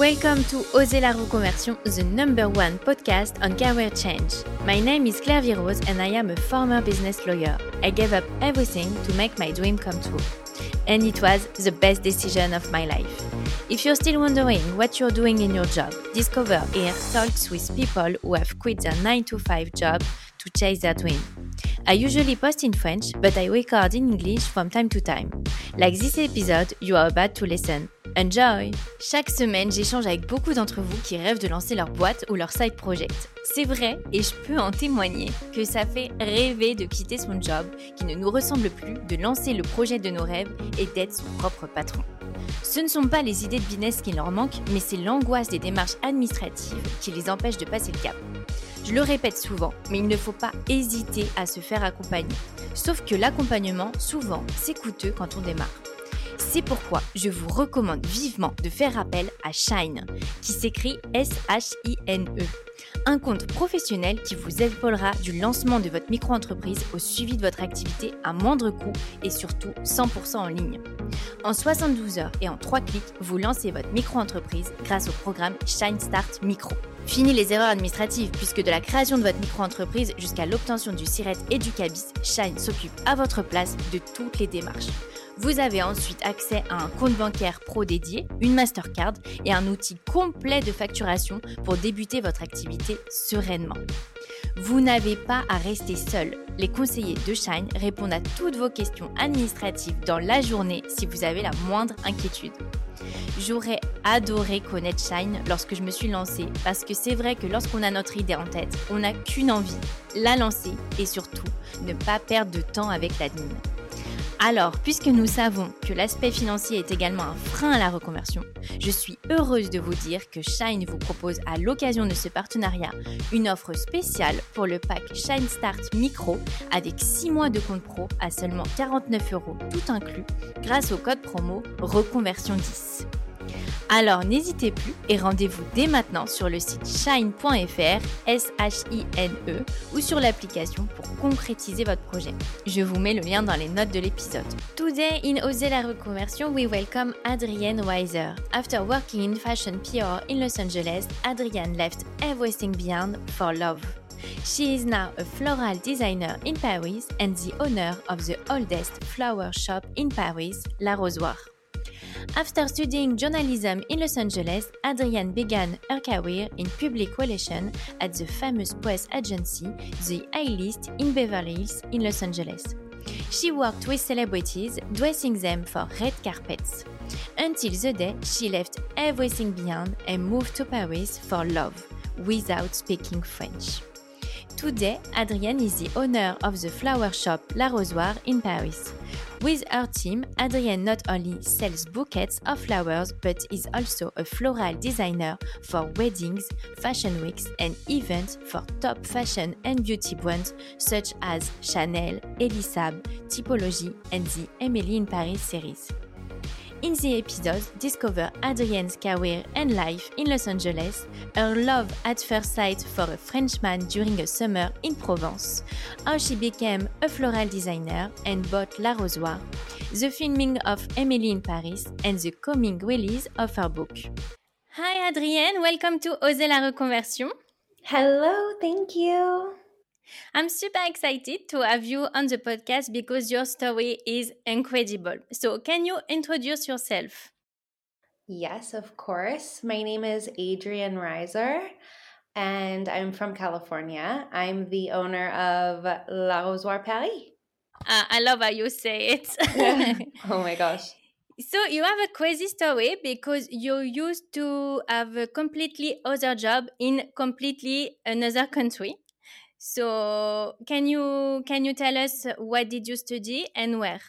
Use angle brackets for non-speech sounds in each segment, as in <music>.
Welcome to Oser la reconversion, the number one podcast on career change. My name is Claire Virose and I am a former business lawyer. I gave up everything to make my dream come true. And it was the best decision of my life. If you're still wondering what you're doing in your job, discover here talks with people who have quit their 9 to 5 job to chase their dream. I usually post in French, but I record in English from time to time. Like this episode you are about to listen. Enjoy! Chaque semaine, j'échange avec beaucoup d'entre vous qui rêvent de lancer leur boîte ou leur side project. C'est vrai, et je peux en témoigner, que ça fait rêver de quitter son job qui ne nous ressemble plus, de lancer le projet de nos rêves et d'être son propre patron. Ce ne sont pas les idées de business qui leur manquent, mais c'est l'angoisse des démarches administratives qui les empêchent de passer le cap. Je le répète souvent, mais il ne faut pas hésiter à se faire accompagner. Sauf que l'accompagnement, souvent, c'est coûteux quand on démarre. C'est pourquoi je vous recommande vivement de faire appel à Shine, qui s'écrit S-H-I-N-E. Un compte professionnel qui vous épaulera du lancement de votre micro-entreprise au suivi de votre activité à moindre coût et surtout 100% en ligne. En 72 heures et en 3 clics, vous lancez votre micro-entreprise grâce au programme Shine Start Micro. Fini les erreurs administratives puisque de la création de votre micro-entreprise jusqu'à l'obtention du SIRET et du CABIS, Shine s'occupe à votre place de toutes les démarches. Vous avez ensuite accès à un compte bancaire pro dédié, une Mastercard et un outil complet de facturation pour débuter votre activité sereinement. Vous n'avez pas à rester seul. Les conseillers de Shine répondent à toutes vos questions administratives dans la journée si vous avez la moindre inquiétude. J'aurais adoré connaître Shine lorsque je me suis lancée parce que c'est vrai que lorsqu'on a notre idée en tête, on n'a qu'une envie, la lancer et surtout ne pas perdre de temps avec l'admin. Alors, puisque nous savons que l'aspect financier est également un frein à la reconversion, je suis heureuse de vous dire que Shine vous propose à l'occasion de ce partenariat une offre spéciale pour le pack Shine Start Micro avec 6 mois de compte pro à seulement 49 euros tout inclus grâce au code promo Reconversion 10. Alors n'hésitez plus et rendez-vous dès maintenant sur le site shine.fr, S-H-I-N-E, ou sur l'application pour concrétiser votre projet. Je vous mets le lien dans les notes de l'épisode. Today in Oser la reconversion, we welcome Adrienne Weiser. After working in fashion PR in Los Angeles, Adrienne left everything behind for love. She is now a floral designer in Paris and the owner of the oldest flower shop in Paris, La Rosoire. After studying journalism in Los Angeles, Adrienne began her career in public relations at the famous press agency The A-List in Beverly Hills in Los Angeles. She worked with celebrities, dressing them for red carpets. Until the day she left everything behind and moved to Paris for love, without speaking French. Today, Adrienne is the owner of the flower shop La in Paris. With her team, Adrienne not only sells bouquets of flowers but is also a floral designer for weddings, fashion weeks, and events for top fashion and beauty brands such as Chanel, Elie Saab, Typology, and the Emily in Paris series. In the episode, discover Adrienne's career and life in Los Angeles, her love at first sight for a Frenchman during a summer in Provence, how she became a floral designer and bought L'Arrosoir, the filming of Emily in Paris, and the coming release of her book. Hi Adrienne, welcome to Oser la reconversion. Hello, thank you. I'm super excited to have you on the podcast because your story is incredible. So, can you introduce yourself? Yes, of course. My name is Adrienne Ryser and I'm from California. I'm the owner of L'Arrosoir Paris. Uh, I love how you say it. <laughs> <laughs> oh my gosh. So you have a crazy story because you used to have a completely other job in completely another country. So can you can you tell us what did you study and where?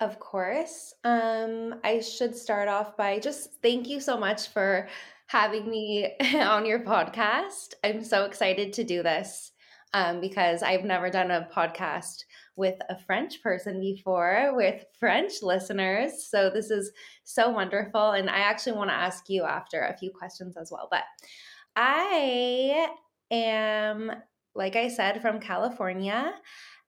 Of course. Um, I should start off by just thank you so much for having me <laughs> on your podcast. I'm so excited to do this um, because I've never done a podcast with a French person before, with French listeners. So this is so wonderful. And I actually want to ask you after a few questions as well. But I am, like I said, from California.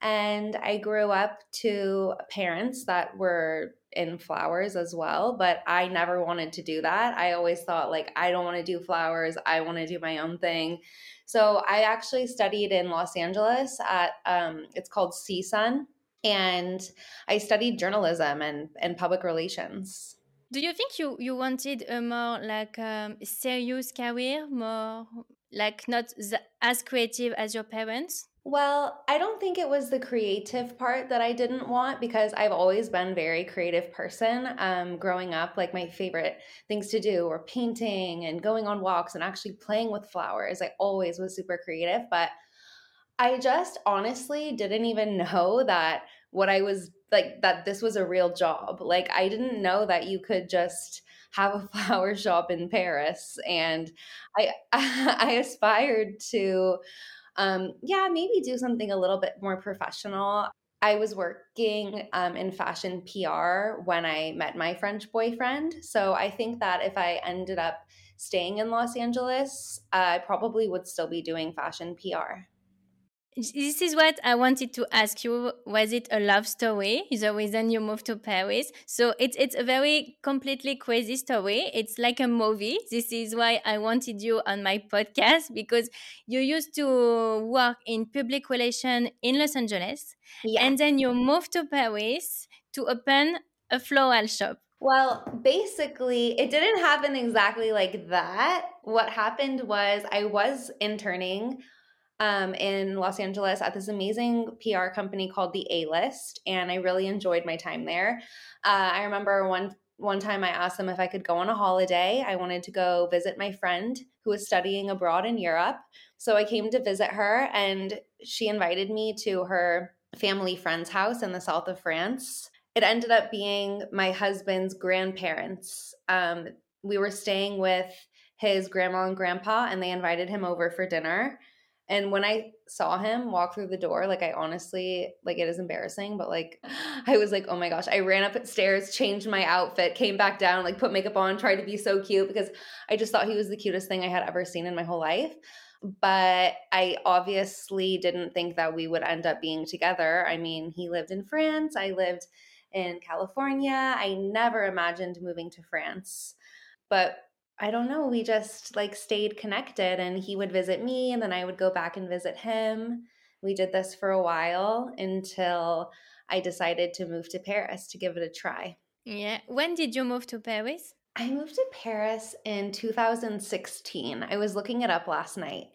And I grew up to parents that were in flowers as well, but I never wanted to do that. I always thought like I don't want to do flowers. I want to do my own thing. So I actually studied in Los Angeles at um, it's called CSUN, and I studied journalism and and public relations. Do you think you you wanted a more like um, serious career, more like not as creative as your parents? Well, I don't think it was the creative part that I didn't want because I've always been very creative person. Um, growing up, like my favorite things to do were painting and going on walks and actually playing with flowers. I always was super creative, but I just honestly didn't even know that what I was like, that this was a real job. Like, I didn't know that you could just have a <laughs> flower shop in Paris. And I, <laughs> I aspired to um, yeah, maybe do something a little bit more professional. I was working um, in fashion PR when I met my French boyfriend. So I think that if I ended up staying in Los Angeles, I probably would still be doing fashion PR. This is what I wanted to ask you. Was it a love story? Is the reason you moved to Paris? So it's it's a very completely crazy story. It's like a movie. This is why I wanted you on my podcast because you used to work in public relation in Los Angeles, yeah. and then you moved to Paris to open a floral shop. Well, basically, it didn't happen exactly like that. What happened was I was interning um, in Los Angeles at this amazing PR company called The A List, and I really enjoyed my time there. Uh, I remember one one time I asked them if I could go on a holiday. I wanted to go visit my friend who was studying abroad in Europe. So I came to visit her, and she invited me to her family friend's house in the south of France. It ended up being my husband's grandparents. Um, we were staying with his grandma and grandpa, and they invited him over for dinner. And when I saw him walk through the door, like I honestly, like it is embarrassing, but like <sighs> I was like, oh my gosh, I ran up stairs, changed my outfit, came back down, like put makeup on, tried to be so cute because I just thought he was the cutest thing I had ever seen in my whole life. But I obviously didn't think that we would end up being together. I mean, he lived in France, I lived in California. I never imagined moving to France. But I don't know, we just like stayed connected and he would visit me and then I would go back and visit him. We did this for a while until I decided to move to Paris to give it a try. Yeah. When did you move to Paris? I moved to Paris in 2016. I was looking it up last night.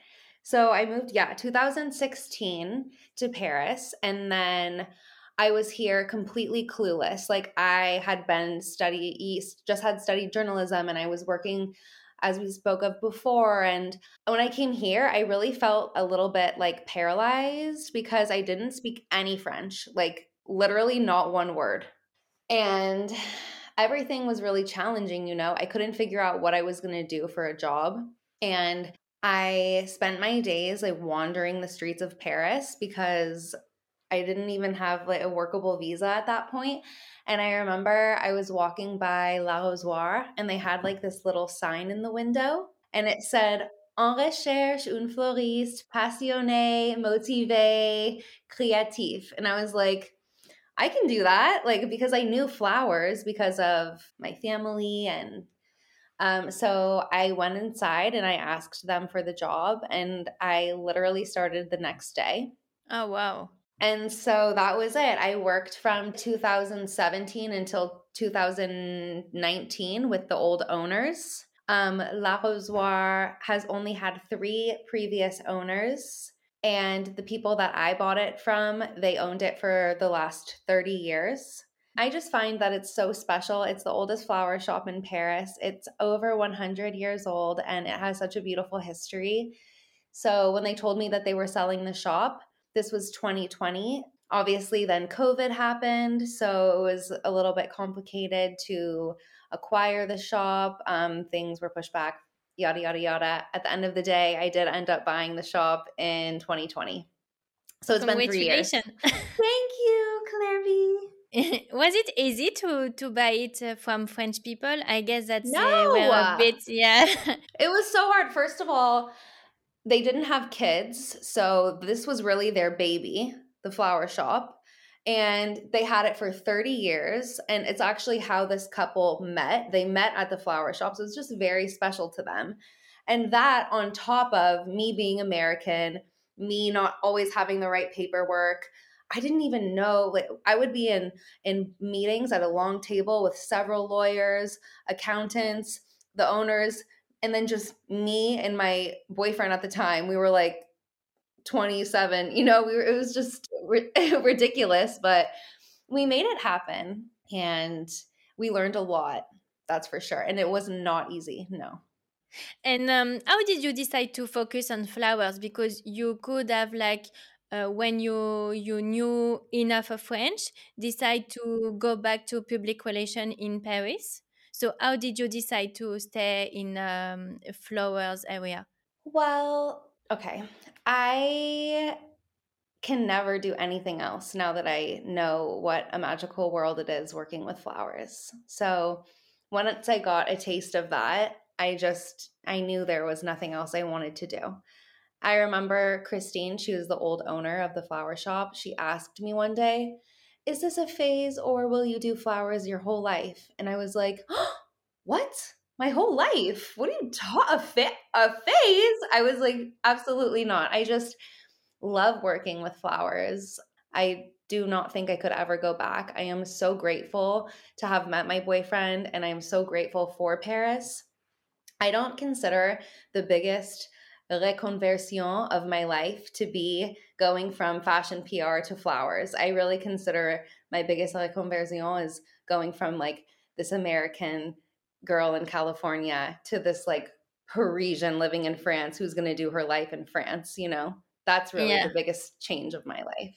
So I moved, yeah, 2016 to Paris. And then I was here completely clueless. Like I had been study east, just had studied journalism and I was working as we spoke of before and when I came here, I really felt a little bit like paralyzed because I didn't speak any French, like literally not one word. And everything was really challenging, you know. I couldn't figure out what I was going to do for a job. And I spent my days like wandering the streets of Paris because I didn't even have like a workable visa at that point. And I remember I was walking by L'Arrosoir and they had like this little sign in the window and it said, En recherche un fleuriste passionné, motivé, créatif. And I was like, I can do that. Like, because I knew flowers because of my family. And um, so I went inside and I asked them for the job and I literally started the next day. Oh, wow. And so that was it. I worked from 2017 until 2019 with the old owners. Um, L'Arrosoir has only had three previous owners, and the people that I bought it from, they owned it for the last 30 years. I just find that it's so special. It's the oldest flower shop in Paris. It's over 100 years old and it has such a beautiful history. So when they told me that they were selling the shop, this was 2020. Obviously, then COVID happened. So it was a little bit complicated to acquire the shop. Um, things were pushed back, yada, yada, yada. At the end of the day, I did end up buying the shop in 2020. So it's been three years. <laughs> Thank you, Claire <laughs> was it easy to to buy it uh, from French people? I guess that's no. a bit yeah. <laughs> it was so hard. First of all, they didn't have kids, so this was really their baby, the flower shop. and they had it for 30 years and it's actually how this couple met they met at the flower shop so it's just very special to them and that on top of me being american me not always having the right paperwork i didn't even know like i would be in in meetings at a long table with several lawyers accountants the owners and then just me and my boyfriend at the time we were like 27 you know we were, it was just <laughs> ridiculous but we made it happen and we learned a lot that's for sure and it was not easy no. And um, how did you decide to focus on flowers? Because you could have like uh, when you you knew enough of french decide to go back to public relation in paris so how did you decide to stay in um, flowers area well okay I can never do anything else now that I know what a magical world it is working with flowers. So once I got a taste of that, I just I knew there was nothing else I wanted to do. I remember Christine, she was the old owner of the flower shop. She asked me one day, "Is this a phase or will you do flowers your whole life?" And I was like, oh, <gasps> "What? my whole life. What are you talking? A, fa- a phase? I was like, absolutely not. I just love working with flowers. I do not think I could ever go back. I am so grateful to have met my boyfriend and I am so grateful for Paris. I don't consider the biggest reconversion of my life to be going from fashion PR to flowers. I really consider my biggest reconversion is going from like this American girl in California to this like Parisian living in France who's going to do her life in France, you know? That's really yeah. the biggest change of my life.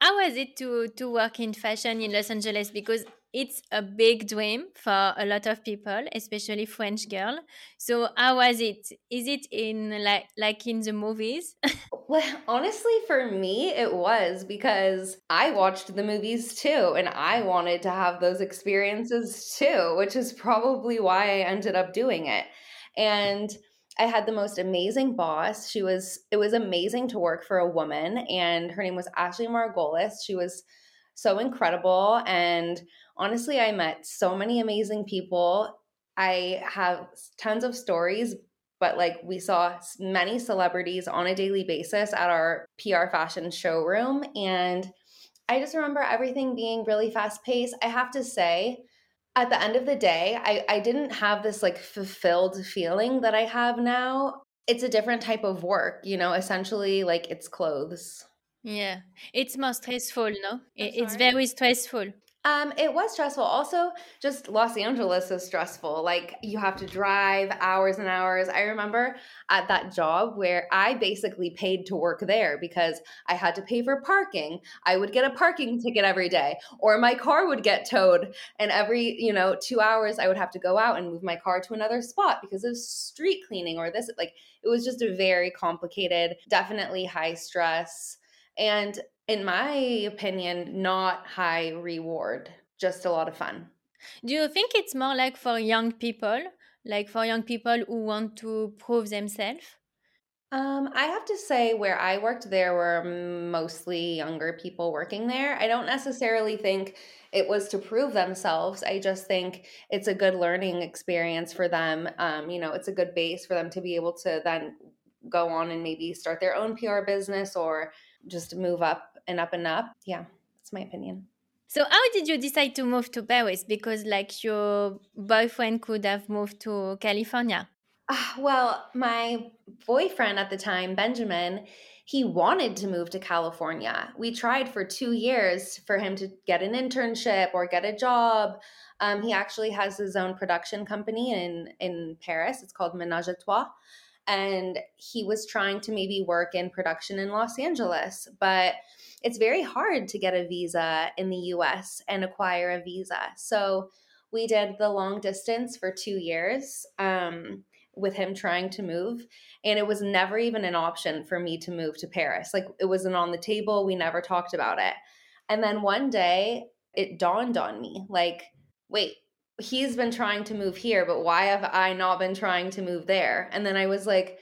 How was it to to work in fashion in Los Angeles because it's a big dream for a lot of people, especially French girl. So how was it? Is it in like like in the movies? <laughs> well, honestly, for me, it was because I watched the movies too, and I wanted to have those experiences too, which is probably why I ended up doing it. And I had the most amazing boss. She was it was amazing to work for a woman, and her name was Ashley Margolis. She was so incredible and honestly, I met so many amazing people. I have tons of stories, but like we saw many celebrities on a daily basis at our PR fashion showroom. And I just remember everything being really fast paced. I have to say, at the end of the day, I, I didn't have this like fulfilled feeling that I have now. It's a different type of work, you know, essentially like it's clothes. Yeah, it's more stressful, no? It's very stressful. Um, it was stressful. Also, just Los Angeles is stressful. Like you have to drive hours and hours. I remember at that job where I basically paid to work there because I had to pay for parking. I would get a parking ticket every day, or my car would get towed, and every you know two hours I would have to go out and move my car to another spot because of street cleaning or this. Like it was just a very complicated, definitely high stress. And in my opinion, not high reward, just a lot of fun. Do you think it's more like for young people, like for young people who want to prove themselves? Um, I have to say, where I worked, there were mostly younger people working there. I don't necessarily think it was to prove themselves. I just think it's a good learning experience for them. Um, you know, it's a good base for them to be able to then go on and maybe start their own PR business or just move up and up and up. Yeah, that's my opinion. So how did you decide to move to Paris? Because like your boyfriend could have moved to California. Uh, well, my boyfriend at the time, Benjamin, he wanted to move to California. We tried for two years for him to get an internship or get a job. Um, he actually has his own production company in in Paris. It's called Menage a Trois and he was trying to maybe work in production in Los Angeles, but it's very hard to get a visa in the US and acquire a visa. So we did the long distance for two years um, with him trying to move. And it was never even an option for me to move to Paris. Like it wasn't on the table. We never talked about it. And then one day it dawned on me like, wait, he's been trying to move here, but why have I not been trying to move there? And then I was like,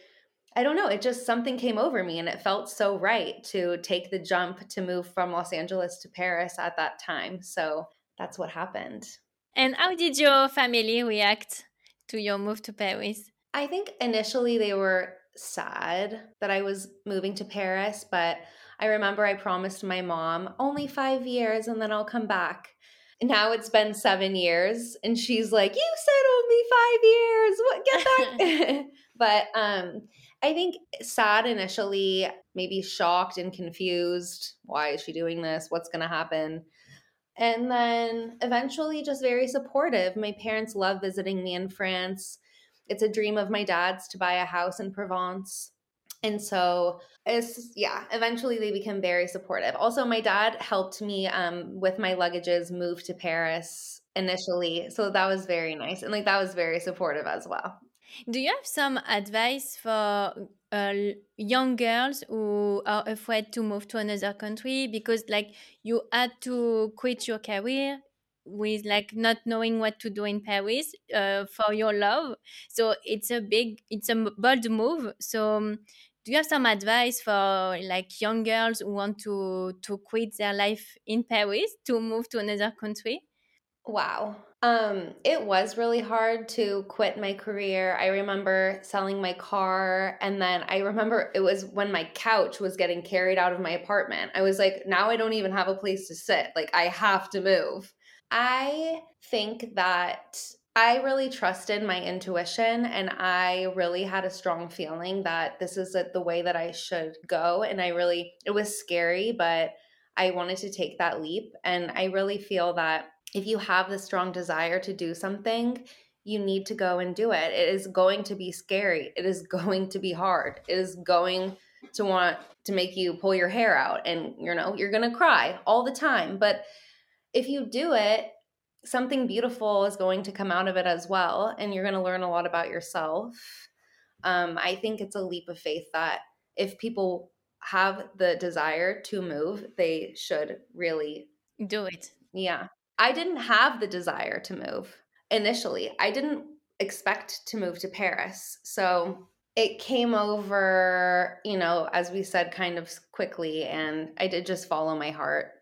I don't know, it just something came over me and it felt so right to take the jump to move from Los Angeles to Paris at that time. So that's what happened. And how did your family react to your move to Paris? I think initially they were sad that I was moving to Paris, but I remember I promised my mom only five years and then I'll come back. Now it's been seven years, and she's like, "You said only five years. What? Get that?" <laughs> <laughs> but um, I think sad initially, maybe shocked and confused. Why is she doing this? What's going to happen? And then eventually, just very supportive. My parents love visiting me in France. It's a dream of my dad's to buy a house in Provence. And so it's yeah, eventually they became very supportive. Also, my dad helped me um, with my luggages move to Paris initially. So that was very nice. And like that was very supportive as well. Do you have some advice for uh, young girls who are afraid to move to another country because like you had to quit your career with like not knowing what to do in Paris uh, for your love. So it's a big, it's a bold move. So um, do you have some advice for like young girls who want to to quit their life in Paris to move to another country? Wow. Um, it was really hard to quit my career. I remember selling my car, and then I remember it was when my couch was getting carried out of my apartment. I was like, now I don't even have a place to sit. Like, I have to move. I think that I really trusted my intuition and I really had a strong feeling that this is the way that I should go. And I really, it was scary, but I wanted to take that leap. And I really feel that if you have the strong desire to do something, you need to go and do it. It is going to be scary. It is <laughs> going to be hard. It is going to want to make you pull your hair out and you know, you're going to cry all the time. But if you do it, something beautiful is going to come out of it as well. And you're going to learn a lot about yourself. Um, I think it's a leap of faith that if people have the desire to move, they should really do it. Yeah. I didn't have the desire to move initially. I didn't expect to move to Paris. So it came over, you know, as we said, kind of quickly. And I did just follow my heart.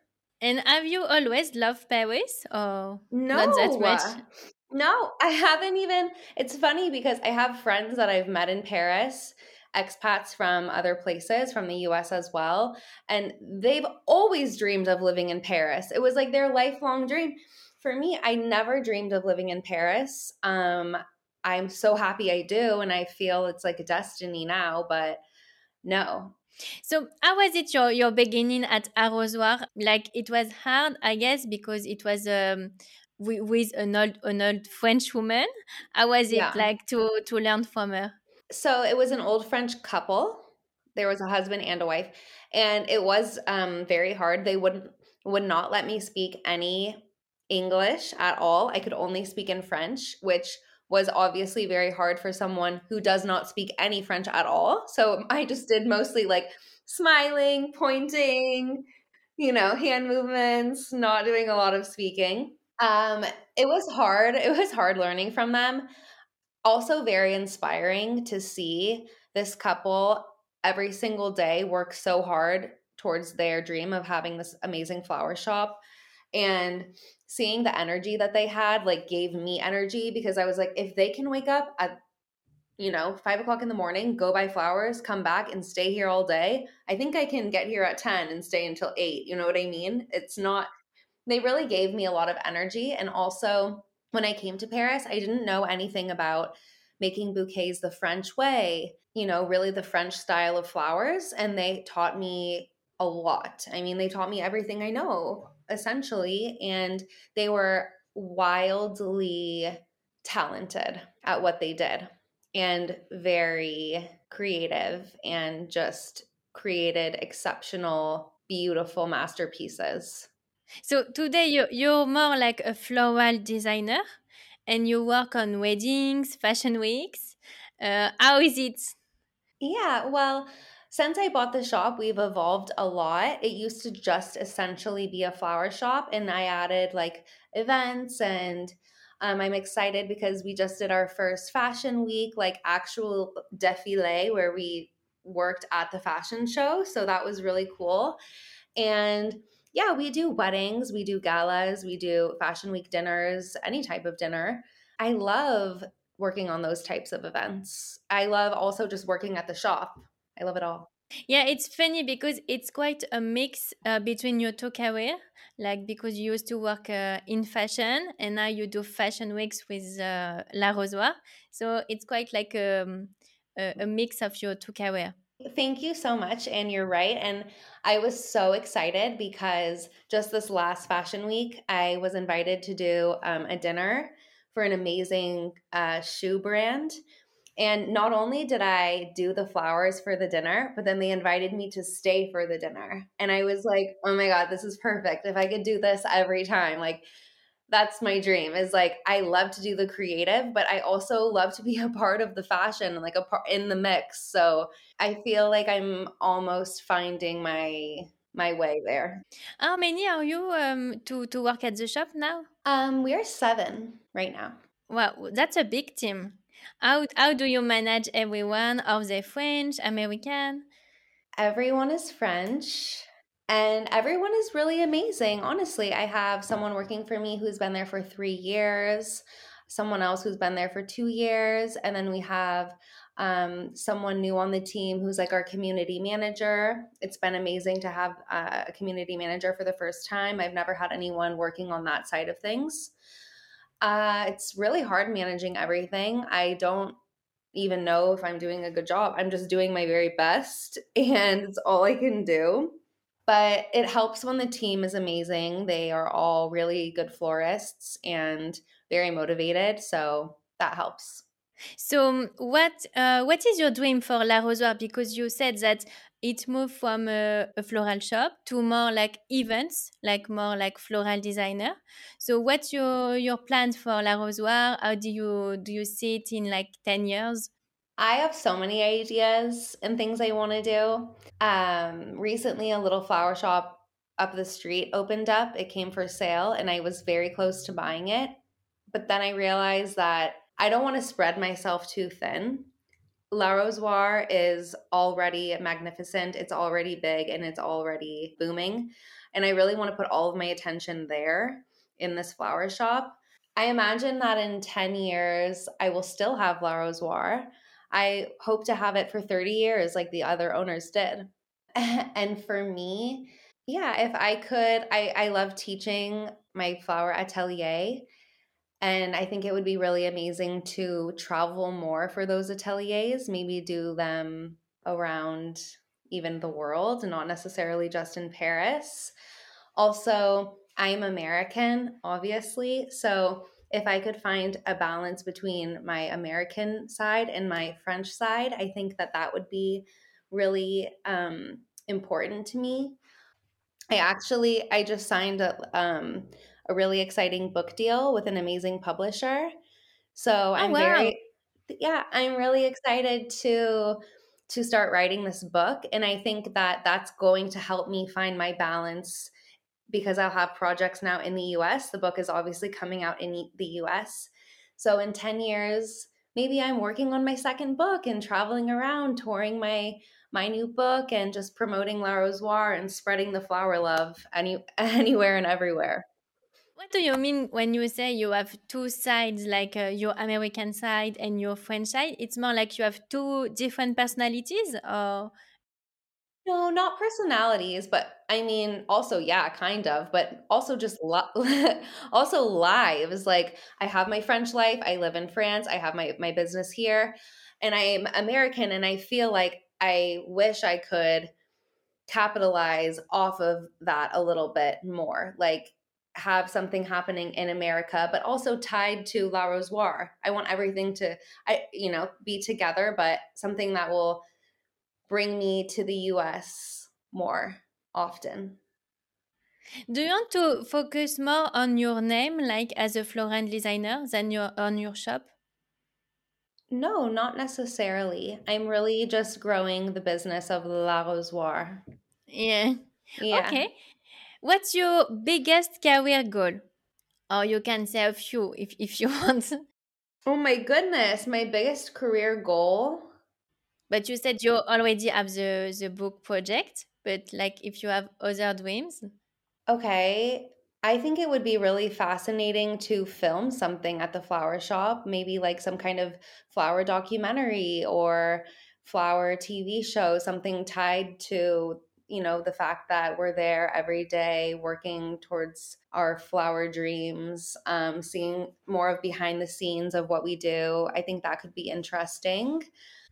And have you always loved Paris or no, not that much? No, I haven't even. It's funny because I have friends that I've met in Paris, expats from other places, from the US as well. And they've always dreamed of living in Paris. It was like their lifelong dream. For me, I never dreamed of living in Paris. Um, I'm so happy I do. And I feel it's like a destiny now. But no, so how was it your your beginning at Arrosoir? Like it was hard, I guess, because it was um with an old an old French woman. How was it yeah. like to to learn from her? So it was an old French couple. There was a husband and a wife, and it was um very hard. They wouldn't would not let me speak any English at all. I could only speak in French, which was obviously very hard for someone who does not speak any French at all. So I just did mostly like smiling, pointing, you know, hand movements, not doing a lot of speaking. Um, it was hard. It was hard learning from them. Also, very inspiring to see this couple every single day work so hard towards their dream of having this amazing flower shop. And seeing the energy that they had like gave me energy because I was like, if they can wake up at you know, five o'clock in the morning, go buy flowers, come back and stay here all day. I think I can get here at 10 and stay until eight. You know what I mean? It's not, they really gave me a lot of energy. And also, when I came to Paris, I didn't know anything about making bouquets the French way, you know, really the French style of flowers. And they taught me a lot. I mean, they taught me everything I know essentially, and they were wildly talented at what they did and very creative and just created exceptional, beautiful masterpieces. So today you're, you're more like a floral designer and you work on weddings, fashion weeks. Uh, how is it? Yeah, well, since I bought the shop, we've evolved a lot. It used to just essentially be a flower shop, and I added like events and Um, I'm excited because we just did our first fashion week, like actual defile, where we worked at the fashion show. So that was really cool. And yeah, we do weddings, we do galas, we do fashion week dinners, any type of dinner. I love working on those types of events. I love also just working at the shop. I love it all. Yeah, it's funny because it's quite a mix uh, between your two career, like because you used to work uh, in fashion and now you do fashion weeks with uh, L'Arrosoir. So it's quite like um, a, a mix of your two career. Thank you so much. And you're right. And I was so excited because just this last fashion week, I was invited to do um, a dinner for an amazing uh, shoe brand. And not only did I do the flowers for the dinner, but then they invited me to stay for the dinner. And I was like, oh my God, this is perfect. If I could do this every time, like, that's my dream is like I love to do the creative, but I also love to be a part of the fashion like a part in the mix. So I feel like I'm almost finding my my way there. How many are you um, to to work at the shop now? Um, we are seven right now. Wow, that's a big team. How how do you manage everyone? Are they French, American? Everyone is French. And everyone is really amazing. Honestly, I have someone working for me who's been there for three years, someone else who's been there for two years, and then we have um, someone new on the team who's like our community manager. It's been amazing to have uh, a community manager for the first time. I've never had anyone working on that side of things. Uh, it's really hard managing everything. I don't even know if I'm doing a good job. I'm just doing my very best, <laughs> and it's all I can do but it helps when the team is amazing. They are all really good florists and very motivated, so that helps. So, um, what uh, what is your dream for L'Arrosoir? Because you said that it moved from a, a, floral shop to more like events, like more like floral designer. So, what's your your plan for L'Arrosoir? How do you do you see it in like ten years? I have so many ideas and things I want to do. Um, recently, a little flower shop up the street opened up. It came for sale, and I was very close to buying it. But then I realized that I don't want to spread myself too thin. L'Arrosoir is already magnificent, it's already big, and it's already booming. And I really want to put all of my attention there in this flower shop. I imagine that in 10 years, I will still have L'Arrosoir I hope to have it for 30 years like the other owners did. <laughs> and for me, yeah, if I could, I, I love teaching my flower atelier. And I think it would be really amazing to travel more for those ateliers, maybe do them around even the world, not necessarily just in Paris. Also, I'm American, obviously. So if I could find a balance between my American side and my French side, I think that that would be really um, important to me. I actually I just signed a um, a really exciting book deal with an amazing publisher. So oh, I'm wow. very yeah, I'm really excited to to start writing this book and I think that that's going to help me find my balance because I'll have projects now in the US. The book is obviously coming out in the US. So in 10 years, maybe I'm working on my second book and traveling around touring my my new book and just promoting L'Arrosoir and spreading the flower love any <laughs> anywhere and everywhere. What do you mean when you say you have two sides, like uh, your American side and your French side? It's more like you have two different personalities, or no, not personalities, but I mean, also, yeah, kind of, but also just li- <laughs> also lives. Like I have my French life. I live in France. I have my my business here, and I'm American. And I feel like I wish I could capitalize off of that a little bit more. Like have something happening in America, but also tied to L'Arrosoir. I want everything to, I you know, be together, but something that will bring me to the US more often. Do you want to focus more on your name, like as a Florent designer, than your on your shop? No, not necessarily. I'm really just growing the business of L'Arrosoir. Yeah. Yeah. Okay. What's your biggest career goal? or you can say a few if, if you <laughs> want. Oh my goodness, my biggest career goal. But you said you already have the, the book project, but like if you have other dreams. Okay. I think it would be really fascinating to film something at the flower shop, maybe like some kind of flower documentary or flower TV show, something tied to you know the fact that we're there every day working towards our flower dreams um, seeing more of behind the scenes of what we do i think that could be interesting.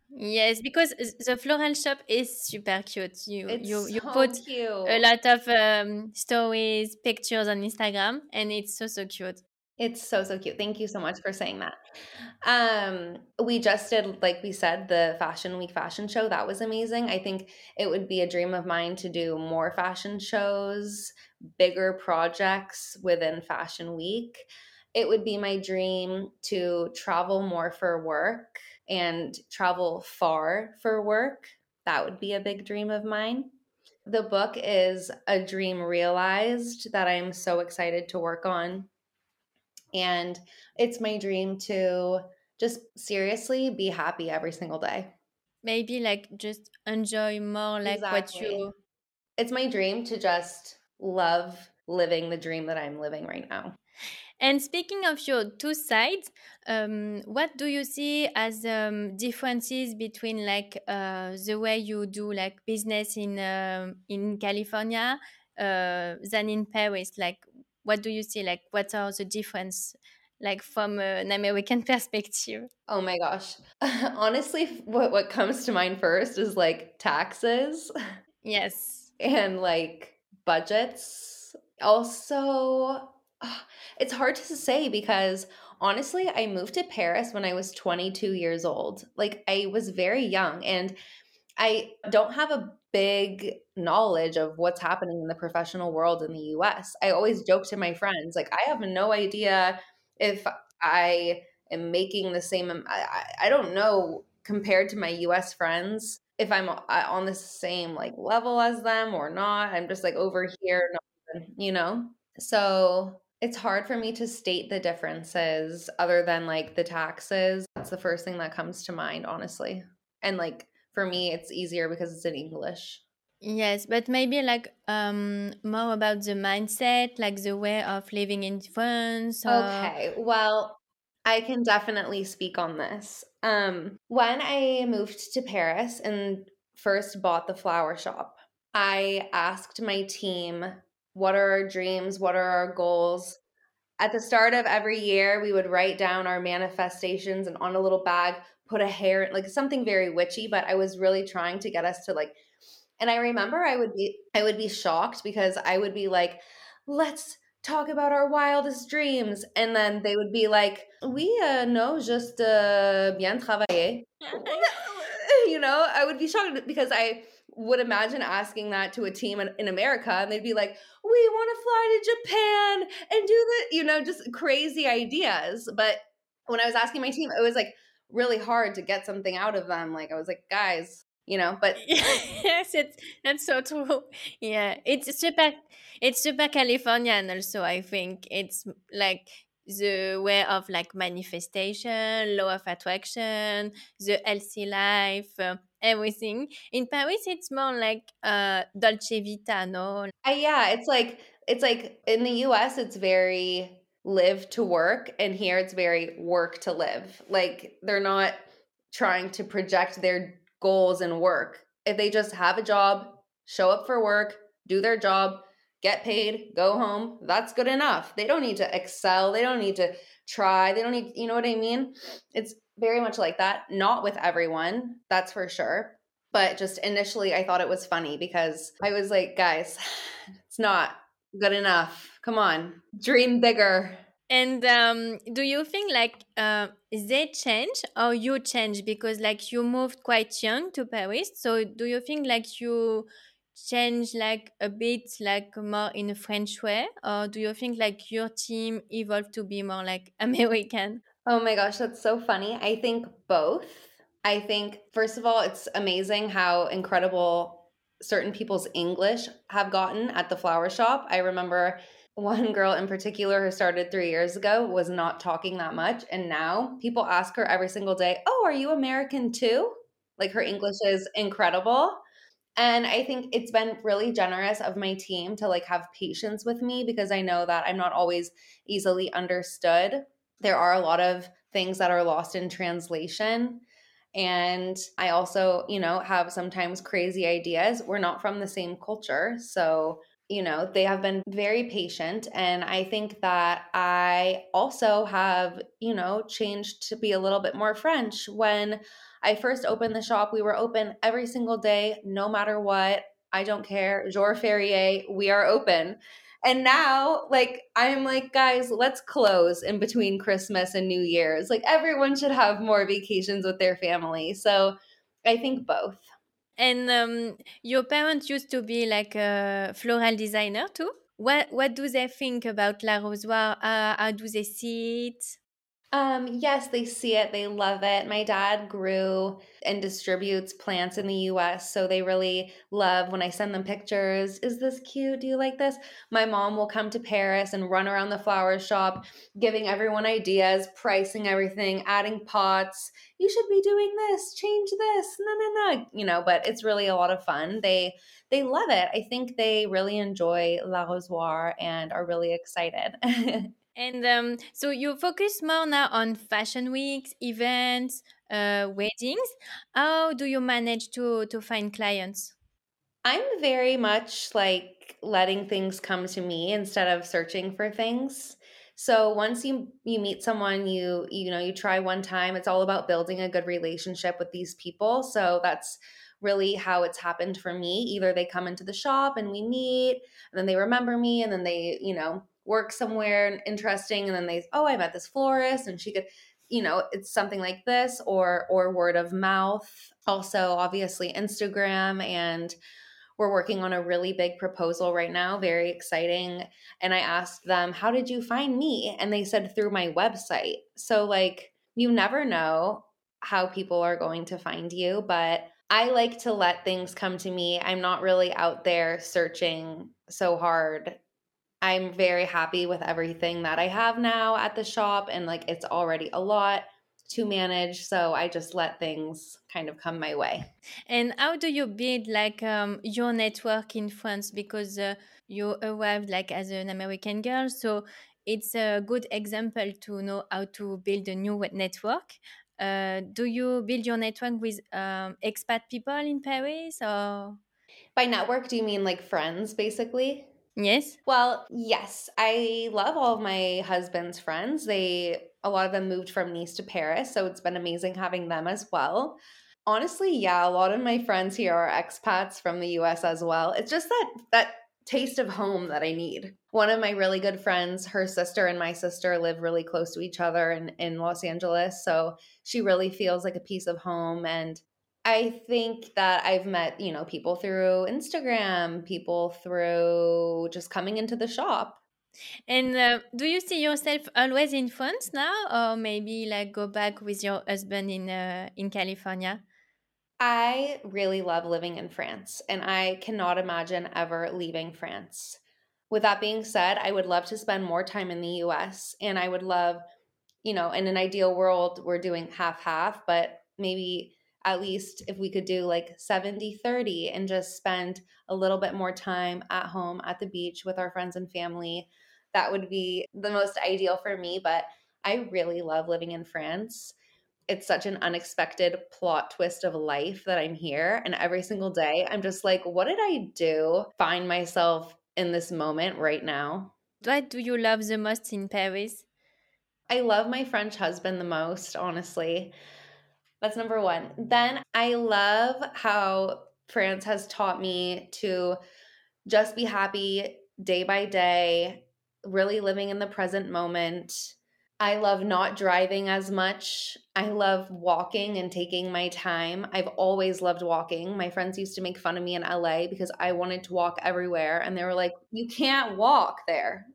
Yes because the floral shop is super cute. You it's you, you so put cute. a lot of um, stories pictures on instagram and it's so so cute it's so so cute. Thank you so much for saying that. Um we just did like we said the Fashion Week fashion show. That was amazing. I think it would be a dream of mine to do more fashion shows, bigger projects within Fashion Week. It would be my dream to travel more for work and travel far for work. That would be a big dream of mine. The book is a dream realized that I'm so excited to work on and it's my dream to just seriously be happy every single day. Maybe like just enjoy more like exactly. what you. It's my dream to just love living the dream that I'm living right now. And speaking of your two sides, um, what do you see as um, differences between like uh, the way you do like business in uh, in California uh, than in Paris? Like, what do you see like what are the difference like from an american <laughs> perspective? Oh my gosh. <laughs> Honestly what what comes to mind first is like taxes yes. <laughs> and like budgets. Also <sighs> it's hard to say because honestly i moved to paris when i was 22 years old. Like i was very young and i don't have a big knowledge of what's happening in the professional world in the US. I always joke to my friends, like, I have no idea if I am making the same, I, I don't know compared to my US friends if I'm uh, on the same like level as them or not. I'm just like over here, you know? So it's hard for me to state the differences other than like the taxes. That's the first thing that comes to mind, honestly. And like for me it's easier because it's in english. Yes but maybe like um more about the mindset like the way of living in france or... okay well i can definitely speak on this. Um when i moved to paris and first bought the flower shop i asked my team what are our dreams? What are our goals? At the start of every year we would write down our manifestations and on a little bag put a hair like something very witchy but i was really trying to get us to like and i remember i would be i would be shocked because i would be like let's talk about our wildest dreams and then they would be like we uh, no just uh, bien travailler. <laughs> You know i would be shocked because i would imagine asking that to a team in, in america and they'd be like we want to fly to japan and do the you know just crazy ideas but when i was asking my team it was like really hard to get something out of them. Like I was like, guys, you know, but <laughs> yes, it's that's so true. <laughs> Yeah, it's super, it's super Californian also. I think it's like the way of like manifestation, law of attraction, the healthy life, uh, everything. In Paris, it's more like uh, dolce vita, no? Uh, yeah, it's like it's like in the U.S. It's very live to work and here it's very work to live. Like they're not trying to project their goals and work. If they just have a job show up for work do their job get paid go home that's good enough. They don't need to excel. They don't need to try. They don't need you know what i mean? It's very much like that. Not with everyone that's for sure. But just initially i thought it was funny because i was like guys <sighs> it's not good enough Come on, dream bigger. And um, do you think like uh, they change or you change because like you moved quite young to Paris? So do you think like you change like a bit like more in a French way, or do you think like your team evolved to be more like <laughs> American? Oh my gosh, that's so funny. I think both. I think first of all, it's amazing how incredible certain people's English have gotten at the flower shop. I remember one girl in particular who started three years ago was not talking that much. And now people ask her every single day, Oh, are you American too? Like her English is incredible. And I think it's been really generous of my team to like have patience with me because I know that I'm not always easily understood. There are a lot of things that are lost in translation. And I also, you know, have sometimes crazy ideas. We're not from the same culture. So you know, they have been very patient. And I think that I also have, you know, changed to be a little bit more French. When I first opened the shop, we were open every single day, no matter what. I don't care. Jour Ferrier, we are open. And now, like, I'm like, guys, let's close in between Christmas and New Year's. Like, everyone should have more vacations with their family. So I think both. And um, your parents used to be like a floral designer too. What what do they think about L'Arrosoir? Uh, how do they see it? Um, yes, they see it. They love it. My dad grew and distributes plants in the US, so they really love when I send them pictures. Is this cute? Do you like this? My mom will come to Paris and run around the flower shop, giving everyone ideas, pricing everything, adding pots. You should be doing this, change this. No, no, no. You know, but it's really a lot of fun. They they love it. I think they really enjoy L'Arrosoir and are really excited. <laughs> And um, so you focus more now on fashion weeks, events, uh, weddings. How do you manage to to find clients? I'm very much like letting things come to me instead of searching for things. So once you you meet someone, you you know, you try one time, it's all about building a good relationship with these people. So that's really how it's happened for me. Either they come into the shop and we meet, and then they remember me and then they, you know, work somewhere interesting and then they oh i met this florist and she could you know it's something like this or or word of mouth. Also obviously instagram and we're working on a really big proposal right now very exciting and i asked them how did you find me? And they said through my website. So like you never know how people are going to find you but i like to let things come to me. I'm not really out there searching so hard I'm very happy with everything that I have now at the shop and like it's already a lot to manage so i just let things kind of come my way. And how do you build like um, your network in france? Because uh, you arrived like as an american girl so it's a good example to know how to build a new network. Uh, do you build your network with um, expat people in paris or? By network do you mean like friends basically Yes. Well, yes. I love all of my husband's friends. They a lot of them moved from Nice to Paris, so it's been amazing having them as well. Honestly, yeah, a lot of my friends here are expats from the US as well. It's just that that taste of home that I need. One of my really good friends, her sister and my sister live really close to each other in, in Los Angeles. So she really feels like a piece of home. And I think that I've met, you know, people through Instagram, people through just coming into the shop. And uh, do you see yourself always in France now, or maybe like go back with your husband in uh, in California? I really love living in France, and I cannot imagine ever leaving France. With that being said, I would love to spend more time in the US, and I would love, you know, in an ideal world, we're doing half half, but maybe at least if we could do like 70 30 and just spend a little bit more time at home at the beach with our friends and family, that would be the most ideal for me. But I really love living in France. It's such an unexpected plot twist of life that I'm here. And every single day, I'm just like, what did I do? Find myself in this moment right now. What do you love the most in Paris? I love my French husband the most, honestly. That's number one. Then I love how France has taught me to just be happy day by day, really living in the present moment. I love not driving as much. I love walking and taking my time. I've always loved walking. My friends used to make fun of me in LA because I wanted to walk everywhere, and they were like, You can't walk there.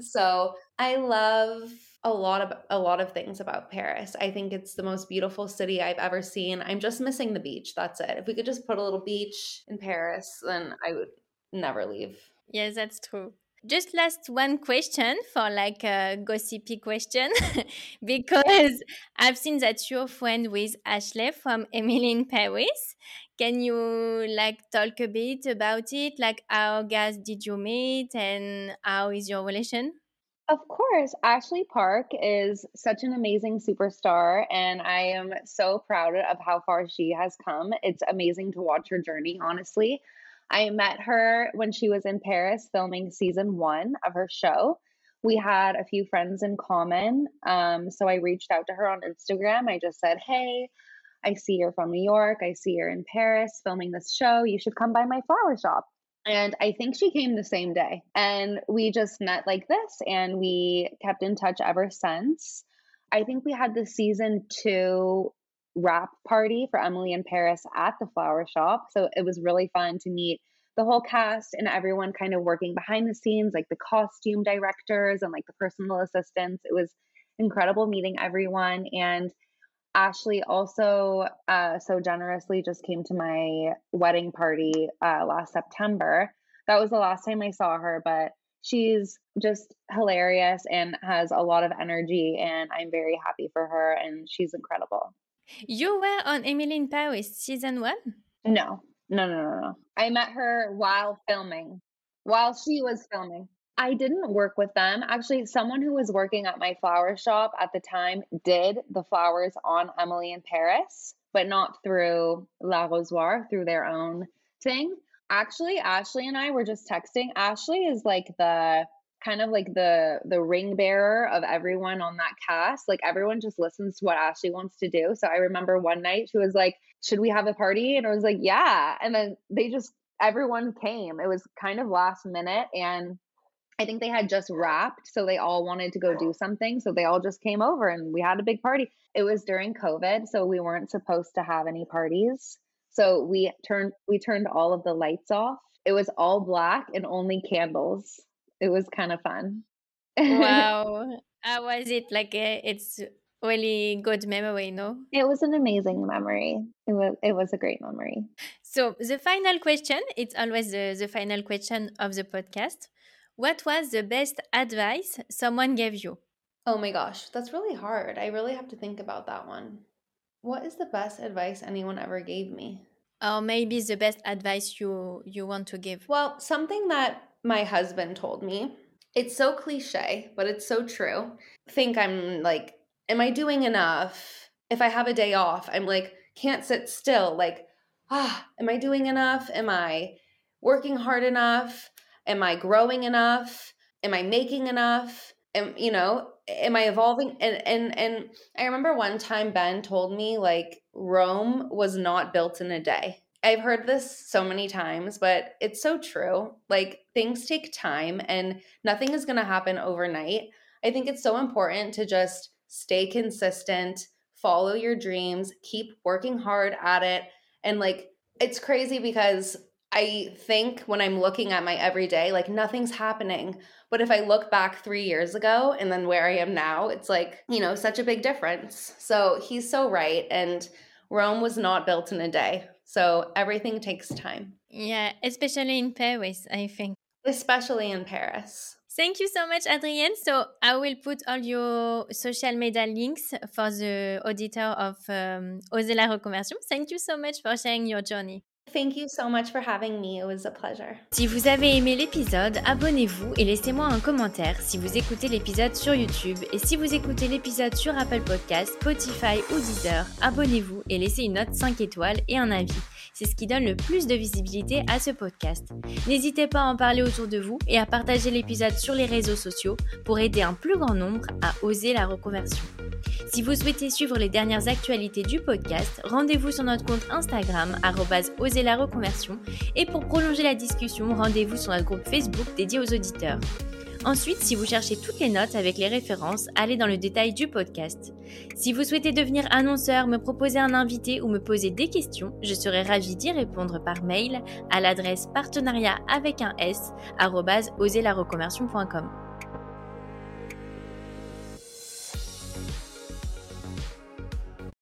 So I love a lot of a lot of things about Paris. I think it's the most beautiful city I've ever seen. I'm just missing the beach. That's it. If we could just put a little beach in Paris, then I would never leave. Yes, that's true. just last one question for like a gossipy question <laughs> because I've seen that you're friend with Ashley from Emily in Paris. Can you like talk a bit about it? Like how guys did you meet and how is your relation? Of course, Ashley Park is such an amazing superstar, and I am so proud of how far she has come. It's amazing to watch her journey, honestly. I met her when she was in Paris filming season one of her show. We had a few friends in common. Um, so I reached out to her on Instagram. I just said, Hey, I see you're from New York. I see you're in Paris filming this show. You should come by my flower shop. And I think she came the same day. And we just met like this and we kept in touch ever since. I think we had the season two wrap party for Emily in Paris at the flower shop. So it was really fun to meet the whole cast and everyone kind of working behind the scenes, like the costume directors and like the personal assistants. It was incredible meeting everyone. And Ashley also uh, so generously just came to my wedding party uh, last September. That was the last time I saw her, but she's just hilarious and has a lot of energy, and I'm very happy for her, and she's incredible. You were on Emily in Paris season one? No, no, no, no, no. I met her while filming, while she was filming. I didn't work with them. Actually, someone who was working at my flower shop at the time did the flowers on Emily in Paris, but not through L'Arrosoir, through their own thing. Actually, Ashley and I were just texting. Ashley is like the kind of like the the ring bearer of everyone on that cast. Like everyone just listens to what Ashley wants to do. So I remember one night she was like, "Should we have a party?" And I was like, "Yeah." And then they just everyone came. It was kind of last minute and I think they had just wrapped, so they all wanted to go do something. So they all just came over and we had a big party. It was during COVID, so we weren't supposed to have any parties. So we turned we turned all of the lights off. It was all black and only candles. It was kind of fun. <laughs> wow. How was it? Like uh, it's really good memory, no? It was an amazing memory. It was it was a great memory. So the final question, it's always the, the final question of the podcast. What was the best advice someone gave you? Oh my gosh, that's really hard. I really have to think about that one. What is the best advice anyone ever gave me? Or maybe the best advice you you want to give. Well, something that my husband told me. It's so cliche, but it's so true. Think I'm like, am I doing enough? If I have a day off, I'm like, can't sit still. Like, ah, am I doing enough? Am I working hard enough? Am i growing enough? Am i making enough? Am you know am i evolving? And and and i remember one time ben told me like rome was not built in a day. I've heard this so many times but it's so true. Like things take time and nothing is going to happen overnight. I think it's so important to just stay consistent follow your dreams keep working hard at it. And like it's crazy because I think when I'm looking at my everyday, like nothing's happening. But if I look back three years ago and then where I am now, it's like, you know, such a big difference. So he's so right. And Rome was not built in a day. So everything takes time. Yeah, especially in Paris, I think. Especially in Paris. Thank you so much, Adrienne. So I will put all your social media links for the auditor of um, Oser la reconversion. Thank you so much for sharing your journey. Thank you so much for having me. It was a pleasure. Si vous avez aimé l'épisode, abonnez-vous et laissez-moi un commentaire si vous écoutez l'épisode sur YouTube et si vous écoutez l'épisode sur Apple Podcast, Spotify ou Deezer, abonnez-vous et laissez une note 5 étoiles et un avis. C'est ce qui donne le plus de visibilité à ce podcast. N'hésitez pas à en parler autour de vous et à partager l'épisode sur les réseaux sociaux pour aider un plus grand nombre à oser la reconversion. Si vous souhaitez suivre les dernières actualités du podcast, rendez-vous sur notre compte Instagram oser la reconversion et pour prolonger la discussion, rendez-vous sur notre groupe Facebook dédié aux auditeurs. Ensuite, si vous cherchez toutes les notes avec les références, allez dans le détail du podcast. Si vous souhaitez devenir annonceur, me proposer un invité ou me poser des questions, je serai ravie d'y répondre par mail à l'adresse partenariat avec un s